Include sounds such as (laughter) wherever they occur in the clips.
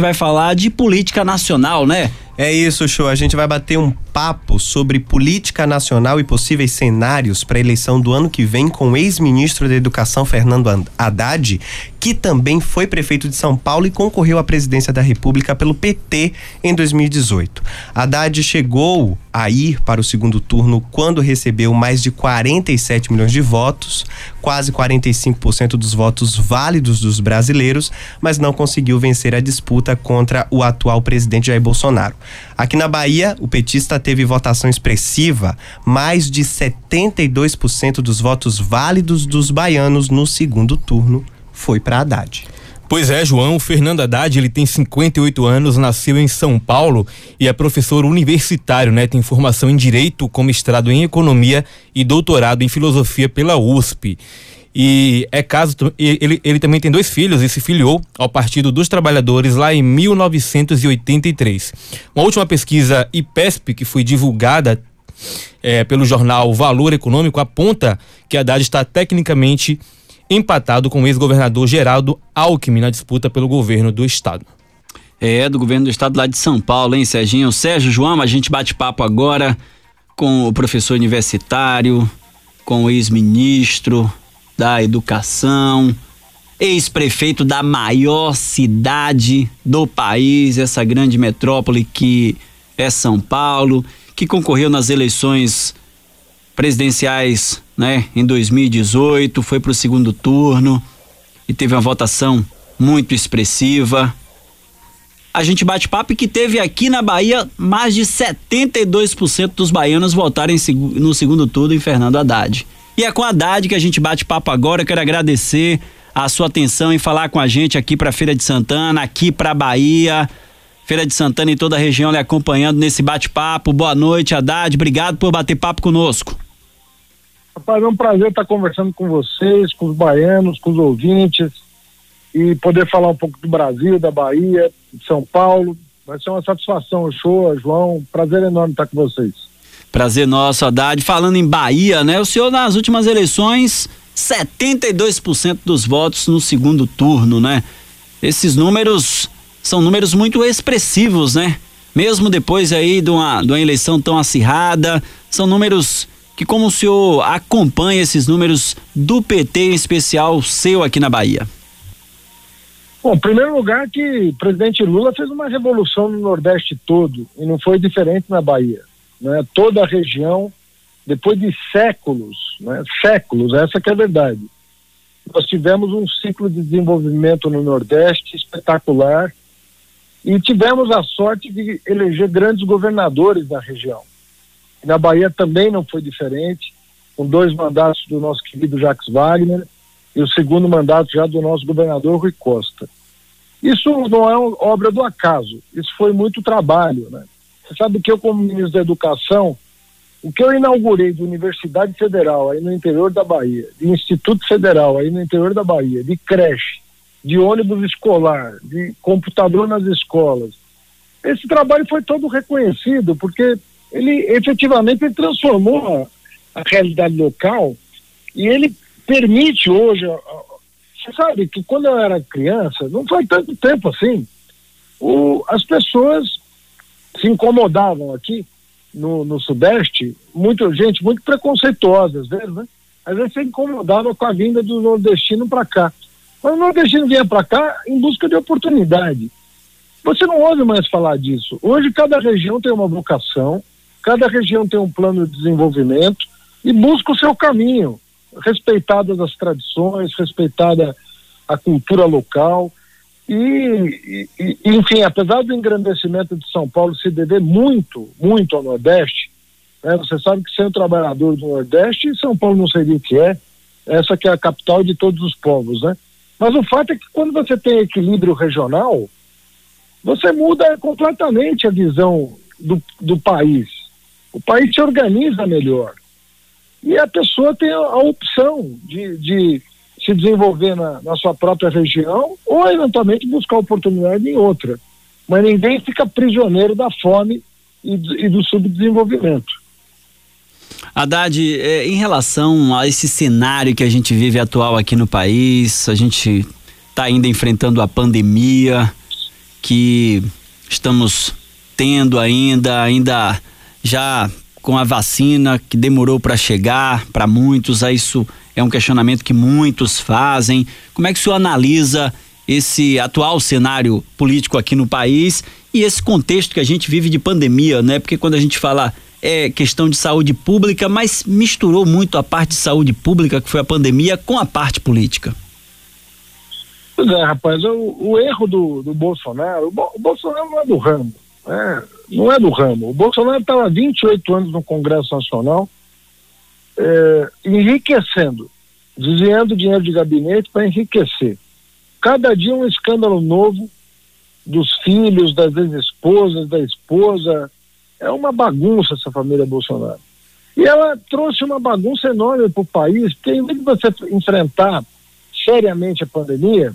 vai falar de política nacional, né? É isso, show. A gente vai bater um papo sobre política nacional e possíveis cenários para a eleição do ano que vem com o ex-ministro da Educação Fernando Haddad, que também foi prefeito de São Paulo e concorreu à presidência da República pelo PT em 2018. Haddad chegou a ir para o segundo turno quando recebeu mais de 47 milhões de votos, quase 45% dos votos válidos dos brasileiros, mas não conseguiu vencer a disputa contra o atual presidente Jair Bolsonaro. Aqui na Bahia, o petista teve votação expressiva, mais de 72% dos votos válidos dos baianos no segundo turno foi para Haddad. Pois é, João, Fernando Haddad, ele tem 58 anos, nasceu em São Paulo e é professor universitário, né? Tem formação em Direito, com mestrado em Economia e doutorado em Filosofia pela USP. E é caso, ele, ele também tem dois filhos e se filiou ao Partido dos Trabalhadores lá em 1983. Uma última pesquisa IPESP, que foi divulgada é, pelo jornal Valor Econômico, aponta que Haddad está tecnicamente empatado com o ex-governador Geraldo Alckmin na disputa pelo governo do estado. É, do governo do estado lá de São Paulo, hein, Serginho? Sérgio João, a gente bate papo agora com o professor universitário, com o ex-ministro, da Educação, ex-prefeito da maior cidade do país, essa grande metrópole que é São Paulo, que concorreu nas eleições presidenciais, né, em 2018, foi para o segundo turno e teve uma votação muito expressiva. A gente bate papo que teve aqui na Bahia mais de 72% dos baianos votarem no segundo turno em Fernando Haddad. E é com a Haddad que a gente bate papo agora. Eu quero agradecer a sua atenção em falar com a gente aqui para Feira de Santana, aqui para Bahia. Feira de Santana e toda a região lhe acompanhando nesse bate-papo. Boa noite, Haddad. Obrigado por bater papo conosco. Rapaz, é um prazer estar conversando com vocês, com os baianos, com os ouvintes e poder falar um pouco do Brasil, da Bahia, de São Paulo. Vai ser uma satisfação, show, João. Prazer enorme estar com vocês. Prazer nosso, Haddad. Falando em Bahia, né? O senhor nas últimas eleições, 72% dos votos no segundo turno, né? Esses números são números muito expressivos, né? Mesmo depois aí de uma, de uma eleição tão acirrada, são números que como o senhor acompanha esses números do PT em especial seu aqui na Bahia? Bom, em primeiro lugar que o presidente Lula fez uma revolução no Nordeste todo e não foi diferente na Bahia né, toda a região, depois de séculos, né, séculos, essa que é a verdade. Nós tivemos um ciclo de desenvolvimento no Nordeste espetacular e tivemos a sorte de eleger grandes governadores da região. Na Bahia também não foi diferente, com dois mandatos do nosso querido Jacques Wagner e o segundo mandato já do nosso governador Rui Costa. Isso não é obra do acaso, isso foi muito trabalho, né? Você sabe que eu, como ministro da Educação, o que eu inaugurei de Universidade Federal aí no interior da Bahia, de Instituto Federal aí no interior da Bahia, de creche, de ônibus escolar, de computador nas escolas, esse trabalho foi todo reconhecido, porque ele efetivamente ele transformou a, a realidade local e ele permite hoje. Você sabe que quando eu era criança, não foi tanto tempo assim, o, as pessoas se incomodavam aqui no, no Sudeste, muita gente muito preconceituosa às vezes, né? Às vezes se incomodava com a vinda do nordestino para cá. Mas o nordestino vinha para cá em busca de oportunidade. Você não ouve mais falar disso. Hoje cada região tem uma vocação, cada região tem um plano de desenvolvimento e busca o seu caminho, respeitadas as tradições, respeitada a cultura local. E, e, enfim, apesar do engrandecimento de São Paulo se dever muito, muito ao Nordeste, né, você sabe que sem o trabalhador do Nordeste, São Paulo não seria o que é, essa que é a capital de todos os povos, né? Mas o fato é que quando você tem equilíbrio regional, você muda completamente a visão do, do país. O país se organiza melhor. E a pessoa tem a, a opção de, de se desenvolver na, na sua própria região ou eventualmente buscar oportunidade em outra. Mas ninguém fica prisioneiro da fome e, e do subdesenvolvimento. Haddad, é, em relação a esse cenário que a gente vive atual aqui no país, a gente está ainda enfrentando a pandemia, que estamos tendo ainda, ainda já com a vacina que demorou para chegar para muitos, a isso é um questionamento que muitos fazem. Como é que o senhor analisa esse atual cenário político aqui no país e esse contexto que a gente vive de pandemia, né? Porque quando a gente fala é questão de saúde pública, mas misturou muito a parte de saúde pública, que foi a pandemia, com a parte política. Pois é, rapaz, o, o erro do, do Bolsonaro, o, o, Bolsonaro não é do ramo, né? não é do ramo. O Bolsonaro estava 28 anos no Congresso Nacional, é, enriquecendo, desviando dinheiro de gabinete para enriquecer. Cada dia um escândalo novo dos filhos, das ex-esposas, da esposa. É uma bagunça essa família Bolsonaro. E ela trouxe uma bagunça enorme para o país, porque em vez de você enfrentar seriamente a pandemia,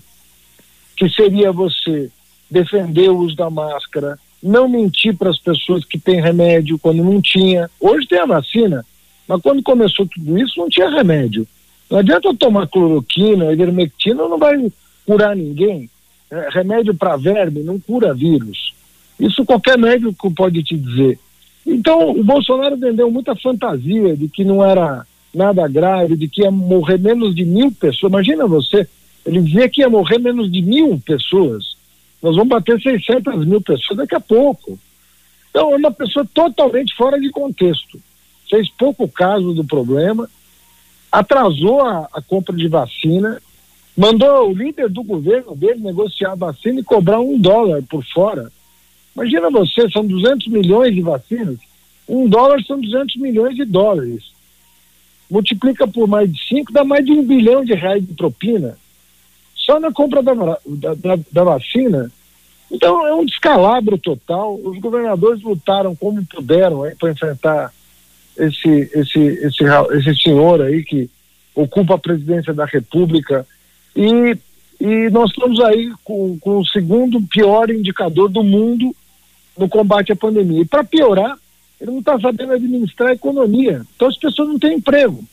que seria você defender o uso da máscara, não mentir para as pessoas que tem remédio quando não tinha. Hoje tem a vacina, mas quando começou tudo isso não tinha remédio. Não adianta tomar cloroquina, ivermectina, não vai curar ninguém. É, remédio para verme não cura vírus. Isso qualquer médico pode te dizer. Então, o Bolsonaro vendeu muita fantasia de que não era nada grave, de que ia morrer menos de mil pessoas. Imagina você, ele dizia que ia morrer menos de mil pessoas. Nós vamos bater 600 mil pessoas daqui a pouco. Então, é uma pessoa totalmente fora de contexto. Fez pouco caso do problema, atrasou a, a compra de vacina, mandou o líder do governo dele negociar a vacina e cobrar um dólar por fora. Imagina você, são 200 milhões de vacinas, um dólar são 200 milhões de dólares. Multiplica por mais de cinco, dá mais de um bilhão de reais de propina. Só na compra da, da, da vacina. Então é um descalabro total. Os governadores lutaram como puderam para enfrentar esse, esse, esse, esse senhor aí que ocupa a presidência da República e, e nós estamos aí com, com o segundo pior indicador do mundo no combate à pandemia. E para piorar, ele não está sabendo administrar a economia. Então as pessoas não têm emprego.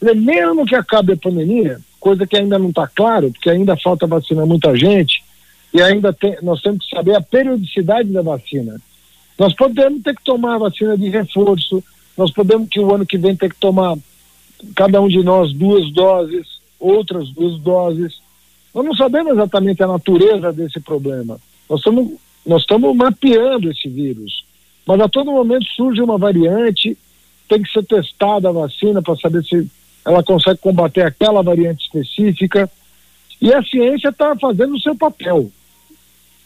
Mesmo que acabe a pandemia, coisa que ainda não está claro, porque ainda falta vacinar muita gente, e ainda tem, nós temos que saber a periodicidade da vacina. Nós podemos ter que tomar a vacina de reforço, nós podemos que o ano que vem ter que tomar, cada um de nós, duas doses, outras duas doses. Nós não sabemos exatamente a natureza desse problema. Nós estamos, nós estamos mapeando esse vírus. Mas a todo momento surge uma variante, tem que ser testada a vacina para saber se ela consegue combater aquela variante específica. E a ciência está fazendo o seu papel.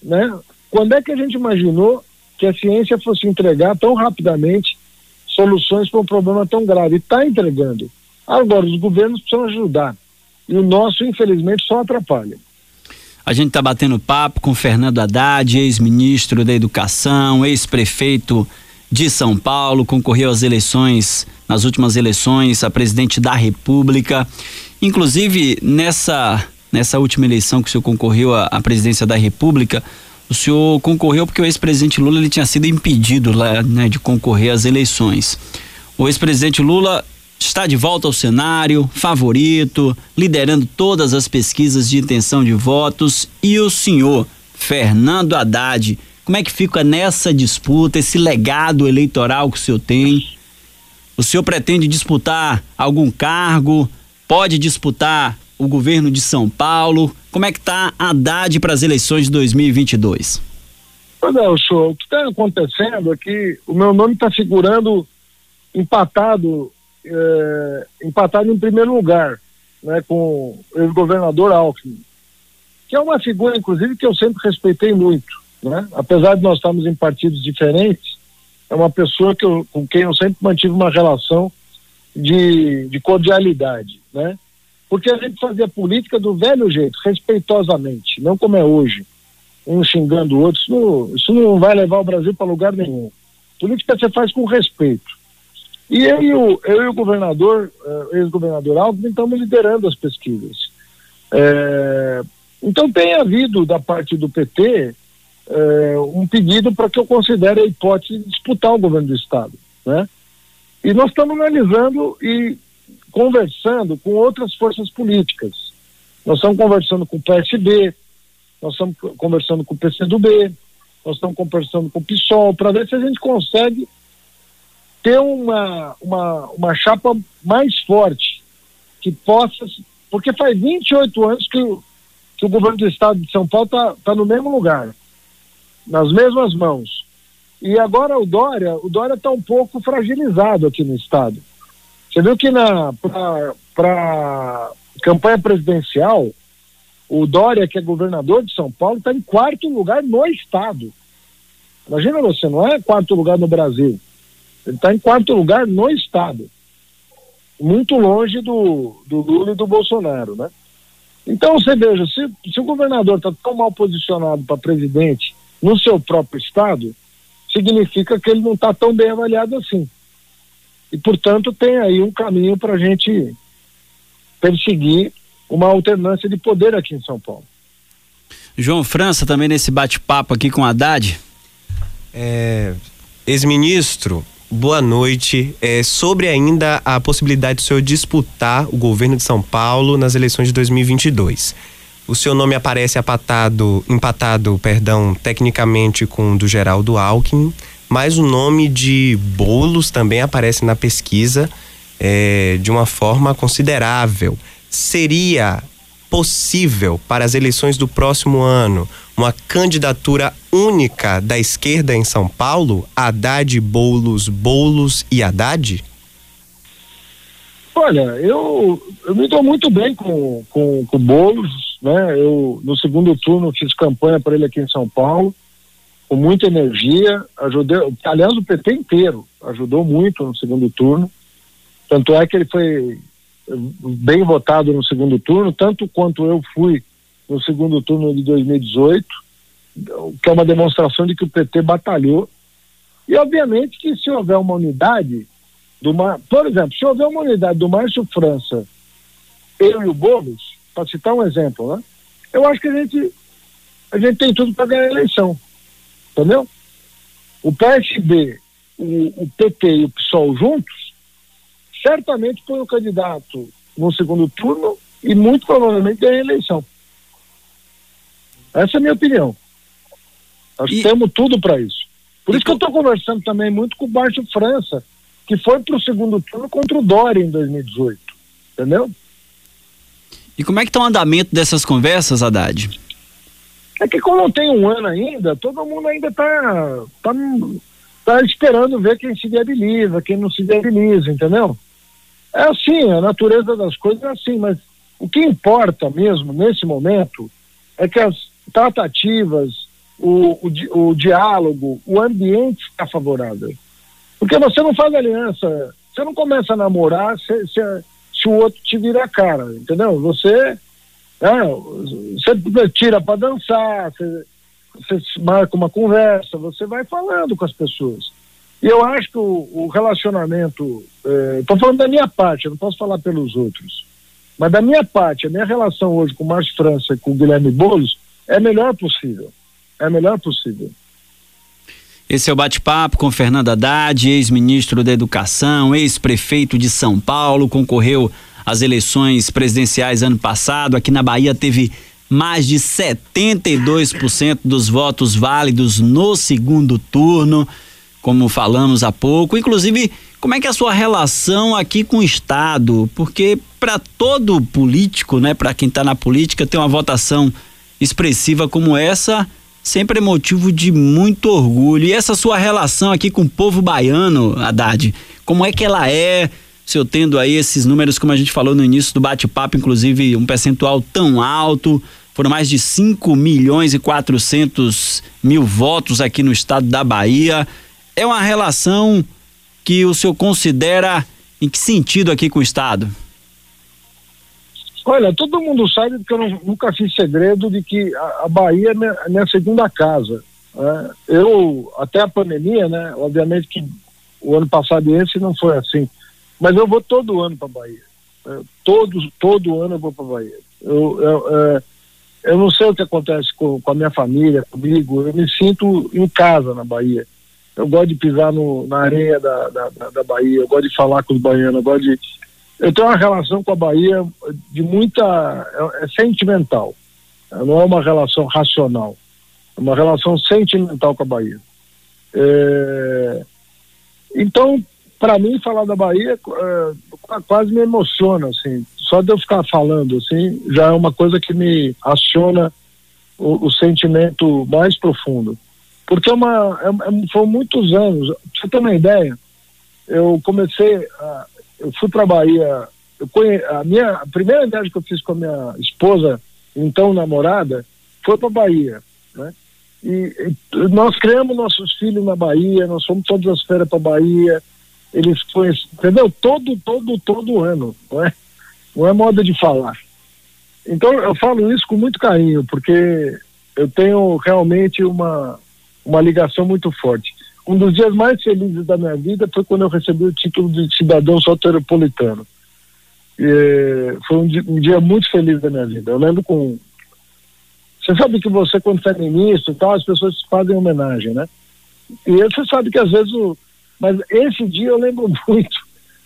Né? Quando é que a gente imaginou que a ciência fosse entregar tão rapidamente soluções para um problema tão grave? Está entregando. Agora, os governos precisam ajudar. E o nosso, infelizmente, só atrapalha. A gente está batendo papo com Fernando Haddad, ex-ministro da Educação, ex-prefeito de São Paulo, concorreu às eleições, nas últimas eleições, a presidente da República. Inclusive, nessa, nessa última eleição que o senhor concorreu à, à presidência da República, o senhor concorreu porque o ex-presidente Lula ele tinha sido impedido lá, né, de concorrer às eleições. O ex-presidente Lula está de volta ao cenário, favorito, liderando todas as pesquisas de intenção de votos. E o senhor, Fernando Haddad, como é que fica nessa disputa, esse legado eleitoral que o senhor tem? O senhor pretende disputar algum cargo? Pode disputar o governo de São Paulo? Como é que está Haddad para as eleições de 2022? Pois é, o senhor, o que está acontecendo é que o meu nome está figurando empatado é, empatado em primeiro lugar né, com o governador Alckmin, que é uma figura, inclusive, que eu sempre respeitei muito. Né? Apesar de nós estarmos em partidos diferentes, é uma pessoa que eu, com quem eu sempre mantive uma relação de, de cordialidade, né? Porque a gente fazia política do velho jeito, respeitosamente, não como é hoje, um xingando o outro. Isso não, isso não vai levar o Brasil para lugar nenhum. Política você faz com respeito. E eu e o, eu e o governador, uh, ex-governador Alves, estamos liderando as pesquisas. É, então tem havido da parte do PT é, um pedido para que eu considere a hipótese de disputar o governo do Estado. Né? E nós estamos analisando e conversando com outras forças políticas. Nós estamos conversando com o PSB, nós estamos conversando com o PCdoB, nós estamos conversando com o PSOL, para ver se a gente consegue ter uma, uma, uma chapa mais forte, que possa. Porque faz 28 anos que o, que o governo do estado de São Paulo está tá no mesmo lugar, nas mesmas mãos. E agora o Dória, o Dória está um pouco fragilizado aqui no estado. Você viu que na para campanha presidencial, o Dória, que é governador de São Paulo, está em quarto lugar no estado. Imagina você, não é quarto lugar no Brasil. Ele está em quarto lugar no estado. Muito longe do, do Lula e do Bolsonaro, né? Então você veja, se, se o governador está tão mal posicionado para presidente no seu próprio estado, significa que ele não está tão bem avaliado assim. E, portanto, tem aí um caminho para a gente perseguir uma alternância de poder aqui em São Paulo. João França, também nesse bate-papo aqui com a Haddad. É, Ex-ministro, boa noite. É, sobre ainda a possibilidade do senhor disputar o governo de São Paulo nas eleições de 2022. O seu nome aparece apatado, empatado, perdão, tecnicamente com o do Geraldo Alckmin, mas o nome de Bolos também aparece na pesquisa é, de uma forma considerável seria possível para as eleições do próximo ano uma candidatura única da esquerda em São Paulo? Haddad, Boulos, Boulos e Haddad? Olha, eu, eu me dou muito bem com, com, com o Boulos, né? Eu, no segundo turno, fiz campanha para ele aqui em São Paulo, com muita energia, ajudei, aliás, o PT inteiro ajudou muito no segundo turno, tanto é que ele foi bem votado no segundo turno, tanto quanto eu fui no segundo turno de 2018, que é uma demonstração de que o PT batalhou. E obviamente que se houver uma unidade do Mar... por exemplo, se houver uma unidade do Márcio França, eu e o Boulos, para citar um exemplo, né? Eu acho que a gente a gente tem tudo para ganhar a eleição. Entendeu? O PSB, o, o PT e o PSOL juntos certamente foi o candidato no segundo turno e muito provavelmente ganha a eleição. Essa é a minha opinião. Nós e... temos tudo para isso. Por e isso que eu estou conversando também muito com o Baixo França, que foi para o segundo turno contra o Dória em 2018. Entendeu? E como é que está o andamento dessas conversas, Haddad? É que como tem um ano ainda, todo mundo ainda está tá, tá esperando ver quem se viabiliza, quem não se viabiliza, entendeu? É assim, a natureza das coisas é assim, mas o que importa mesmo nesse momento é que as tratativas, o, o, o diálogo, o ambiente está favorável. Porque você não faz aliança, você não começa a namorar se, se, se o outro te vira a cara, entendeu? Você, você tira para dançar, você, marca uma conversa, você vai falando com as pessoas. E eu acho que o, o relacionamento, estou é, falando da minha parte, não posso falar pelos outros, mas da minha parte, a minha relação hoje com o Márcio França e com o Guilherme Boulos é melhor possível. É melhor possível. Esse é o bate-papo com Fernando Haddad, ex-ministro da Educação, ex-prefeito de São Paulo, concorreu às eleições presidenciais ano passado. Aqui na Bahia teve mais de 72% dos votos válidos no segundo turno como falamos há pouco. Inclusive, como é que é a sua relação aqui com o Estado? Porque para todo político, né, para quem está na política, ter uma votação expressiva como essa sempre é motivo de muito orgulho. E essa sua relação aqui com o povo baiano, Haddad, como é que ela é? Se eu tendo aí esses números, como a gente falou no início do bate-papo, inclusive um percentual tão alto, foram mais de 5 milhões e 400 mil votos aqui no estado da Bahia é uma relação que o senhor considera em que sentido aqui com o Estado? Olha, todo mundo sabe que eu nunca fiz segredo de que a, Bahia é minha, minha segunda casa. Né? Eu, até a pandemia, né? Obviamente que o ano passado esse não foi assim, mas eu vou todo ano para Bahia. É, todo, todo ano eu vou para Bahia. Eu, eu, é, eu não sei o que acontece com, com a minha família, comigo, eu me sinto em casa na Bahia eu gosto de pisar no, na areia da, da, da, Bahia, eu gosto de falar com os baianos, eu gosto de. Eu tenho uma relação com a Bahia de muita. é, é sentimental. Não é uma relação racional. É uma relação sentimental com a Bahia. É... Então, para mim, falar da Bahia é, quase me emociona, assim. Só de eu ficar falando, assim, já é uma coisa que me aciona o, o sentimento mais profundo. Porque é uma, é, é foram muitos anos. Pra você ter uma ideia, eu comecei, a, eu fui para Bahia, eu conhe, a minha a primeira viagem que eu fiz com a minha esposa, então namorada, foi para Bahia, né? E, e, nós criamos nossos filhos na Bahia, nós fomos todas as férias para Bahia, eles conhecem, entendeu? Todo, todo, todo ano, não é? Não é moda de falar. Então eu falo isso com muito carinho, porque eu tenho realmente uma, uma ligação muito forte. Um dos dias mais felizes da minha vida foi quando eu recebi o título de cidadão soteropolitano. E, foi um dia, um dia muito feliz da minha vida. Eu lembro com. Você sabe que você, quando é ministro e tal, as pessoas fazem homenagem, né? E você sabe que às vezes o. Mas esse dia eu lembro (laughs) muito,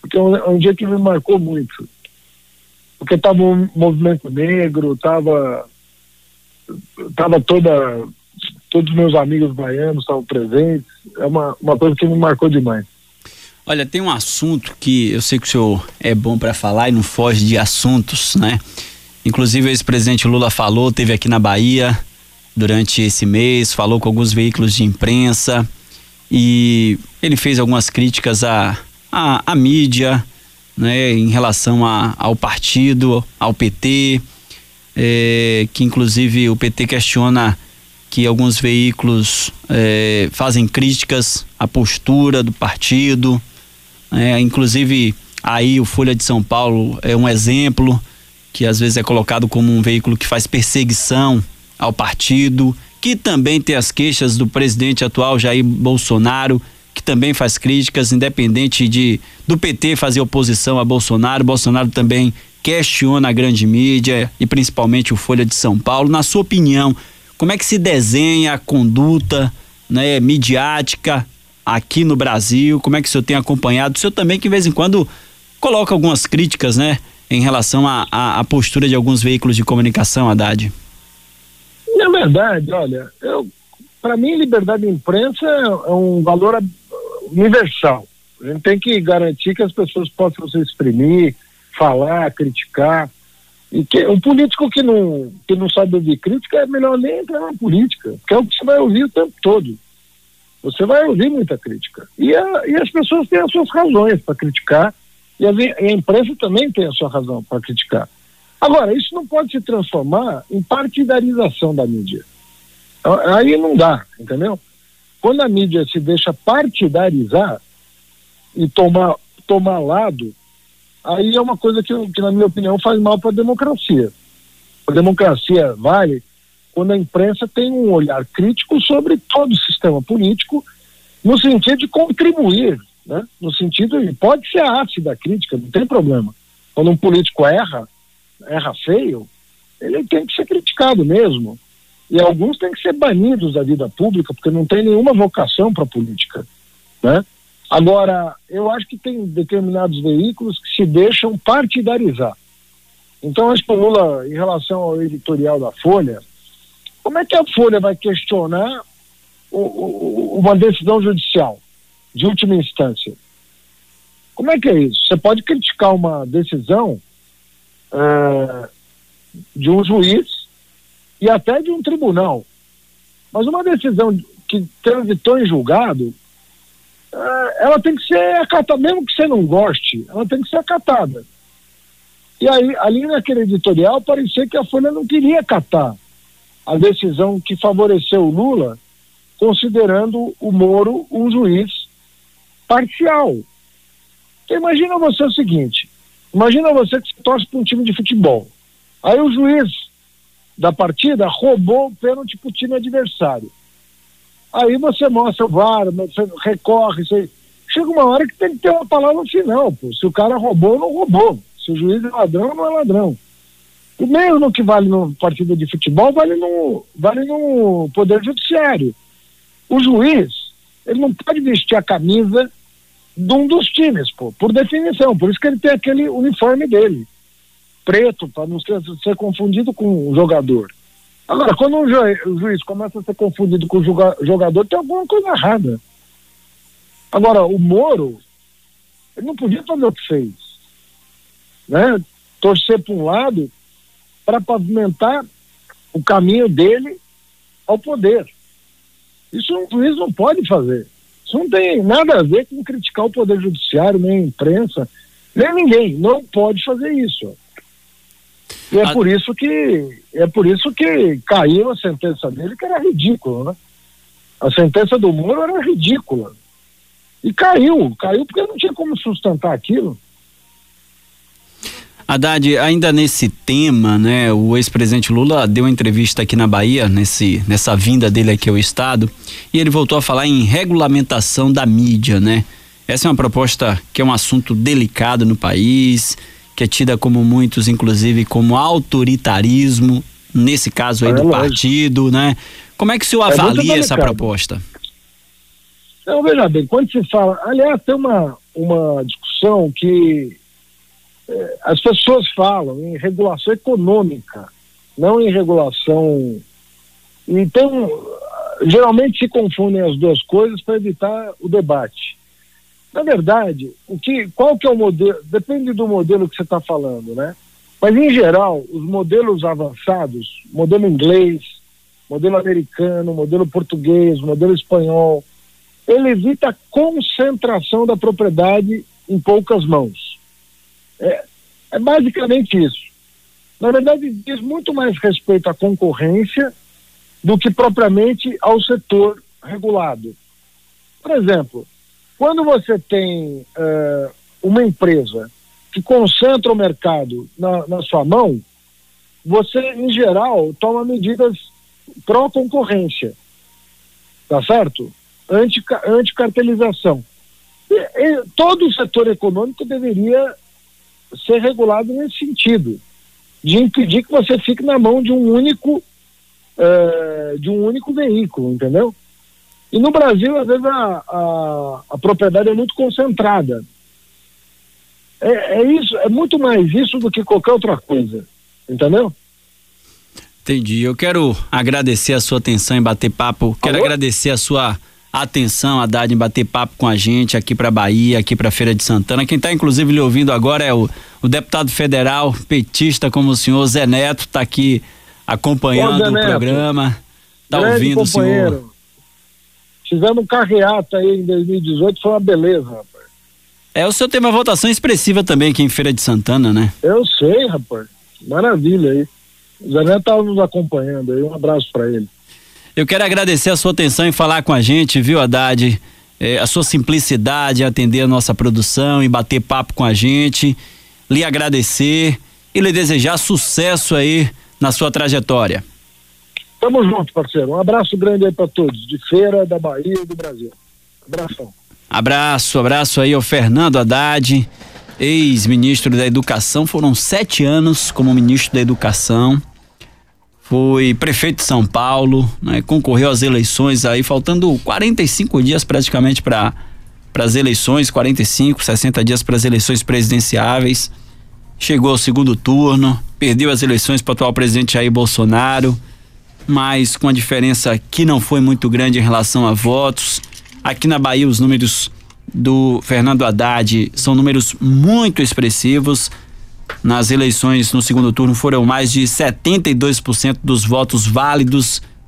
porque é um, é um dia que me marcou muito. Porque estava um movimento negro, estava tava toda todos os meus amigos baianos estavam presentes. É uma, uma coisa que me marcou demais. Olha, tem um assunto que eu sei que o senhor é bom para falar e não foge de assuntos, né? Inclusive o ex-presidente Lula falou, teve aqui na Bahia durante esse mês, falou com alguns veículos de imprensa e ele fez algumas críticas à, à, à mídia, né, em relação a, ao partido, ao PT, é, que inclusive o PT questiona que alguns veículos é, fazem críticas à postura do partido, é, inclusive aí o Folha de São Paulo é um exemplo que às vezes é colocado como um veículo que faz perseguição ao partido, que também tem as queixas do presidente atual Jair Bolsonaro, que também faz críticas, independente de do PT fazer oposição a Bolsonaro, Bolsonaro também questiona a grande mídia e principalmente o Folha de São Paulo. Na sua opinião, como é que se desenha a conduta né, midiática aqui no Brasil? Como é que o senhor tem acompanhado? O senhor também que de vez em quando coloca algumas críticas, né, em relação à postura de alguns veículos de comunicação, Haddad. Na verdade, olha, para mim liberdade de imprensa é um valor universal. A gente tem que garantir que as pessoas possam se exprimir, falar, criticar. E que um político que não, que não sabe ouvir crítica é melhor nem entrar na política, porque é o que você vai ouvir o tempo todo. Você vai ouvir muita crítica. E, a, e as pessoas têm as suas razões para criticar, e a, e a imprensa também tem a sua razão para criticar. Agora, isso não pode se transformar em partidarização da mídia. Aí não dá, entendeu? Quando a mídia se deixa partidarizar e tomar, tomar lado, aí é uma coisa que, que na minha opinião, faz mal para a democracia. A democracia vale quando a imprensa tem um olhar crítico sobre todo o sistema político, no sentido de contribuir, né? no sentido de pode ser ácida a crítica, não tem problema. Quando um político erra, erra feio, ele tem que ser criticado mesmo. E alguns têm que ser banidos da vida pública, porque não tem nenhuma vocação para a política. Né? Agora, eu acho que tem determinados veículos que se deixam partidarizar. Então, acho que o Lula, em relação ao editorial da Folha, como é que a Folha vai questionar o, o, uma decisão judicial de última instância? Como é que é isso? Você pode criticar uma decisão é, de um juiz e até de um tribunal, mas uma decisão que transitou em julgado é, ela tem que ser acatada, mesmo que você não goste, ela tem que ser acatada. E aí, ali naquele editorial, parecia que a Folha não queria acatar a decisão que favoreceu o Lula, considerando o Moro um juiz parcial. Então, imagina você o seguinte: imagina você que torce para um time de futebol. Aí o juiz da partida roubou o pênalti para o time adversário. Aí você mostra o VAR, você recorre, você... chega uma hora que tem que ter uma palavra final, pô. Se o cara roubou, não roubou. Se o juiz é ladrão, não é ladrão. O mesmo que vale no partido de futebol, vale no, vale no Poder Judiciário. O juiz, ele não pode vestir a camisa de um dos times, pô, por definição. Por isso que ele tem aquele uniforme dele, preto, para não ser, ser confundido com um jogador. Agora, quando um o juiz começa a ser confundido com o jogador, tem alguma coisa errada. Agora, o Moro, ele não podia fazer o que fez. Né? Torcer para um lado para pavimentar o caminho dele ao poder. Isso um juiz não pode fazer. Isso não tem nada a ver com criticar o Poder Judiciário, nem a imprensa, nem ninguém. Não pode fazer isso. E é a... por isso que é por isso que caiu a sentença dele, que era ridícula, né? A sentença do Moro era ridícula. E caiu, caiu porque não tinha como sustentar aquilo. Haddad, ainda nesse tema, né, o ex-presidente Lula deu uma entrevista aqui na Bahia, nesse, nessa vinda dele aqui ao Estado, e ele voltou a falar em regulamentação da mídia, né? Essa é uma proposta que é um assunto delicado no país, que é tida como muitos, inclusive, como autoritarismo, nesse caso aí é, do lógico. partido, né? Como é que o senhor é avalia essa proposta? Não, veja bem, quando se fala, aliás, tem uma, uma discussão que é, as pessoas falam em regulação econômica, não em regulação. Então, geralmente se confundem as duas coisas para evitar o debate. Na verdade, o que, qual que é o modelo? Depende do modelo que você está falando, né? Mas em geral, os modelos avançados, modelo inglês, modelo americano, modelo português, modelo espanhol, ele evita a concentração da propriedade em poucas mãos. É, é basicamente isso. Na verdade, diz muito mais respeito à concorrência do que propriamente ao setor regulado. Por exemplo, quando você tem uh, uma empresa que concentra o mercado na, na sua mão, você, em geral, toma medidas pró-concorrência. Tá certo? Anti-cartelização. Anti todo o setor econômico deveria ser regulado nesse sentido, de impedir que você fique na mão de um único uh, de um único veículo, entendeu? E no Brasil, às vezes, a, a, a propriedade é muito concentrada. É, é, isso, é muito mais isso do que qualquer outra coisa, entendeu? Entendi. Eu quero agradecer a sua atenção em bater papo. Quero Alô? agradecer a sua atenção, a Haddad, em bater papo com a gente aqui para Bahia, aqui para Feira de Santana. Quem está inclusive lhe ouvindo agora é o, o deputado federal, petista como o senhor Zé Neto, está aqui acompanhando o programa. Está ouvindo o senhor. Fizemos um carreata aí em 2018, foi uma beleza, rapaz. É, o senhor tem uma votação expressiva também aqui em Feira de Santana, né? Eu sei, rapaz. Maravilha aí. O Zé Neto estava nos acompanhando aí, um abraço para ele. Eu quero agradecer a sua atenção em falar com a gente, viu, Haddad? É, a sua simplicidade em atender a nossa produção e bater papo com a gente. Lhe agradecer e lhe desejar sucesso aí na sua trajetória. Tamo junto, parceiro. Um abraço grande aí para todos, de feira, da Bahia e do Brasil. Abração. Abraço, abraço aí ao Fernando Haddad, ex-ministro da Educação. Foram sete anos como ministro da Educação foi prefeito de São Paulo, né, concorreu às eleições aí, faltando 45 dias praticamente para as eleições, 45, 60 dias para as eleições presidenciáveis. Chegou ao segundo turno, perdeu as eleições para o atual presidente Jair Bolsonaro, mas com a diferença que não foi muito grande em relação a votos. Aqui na Bahia, os números do Fernando Haddad são números muito expressivos nas eleições no segundo turno foram mais de 72% dos votos válidos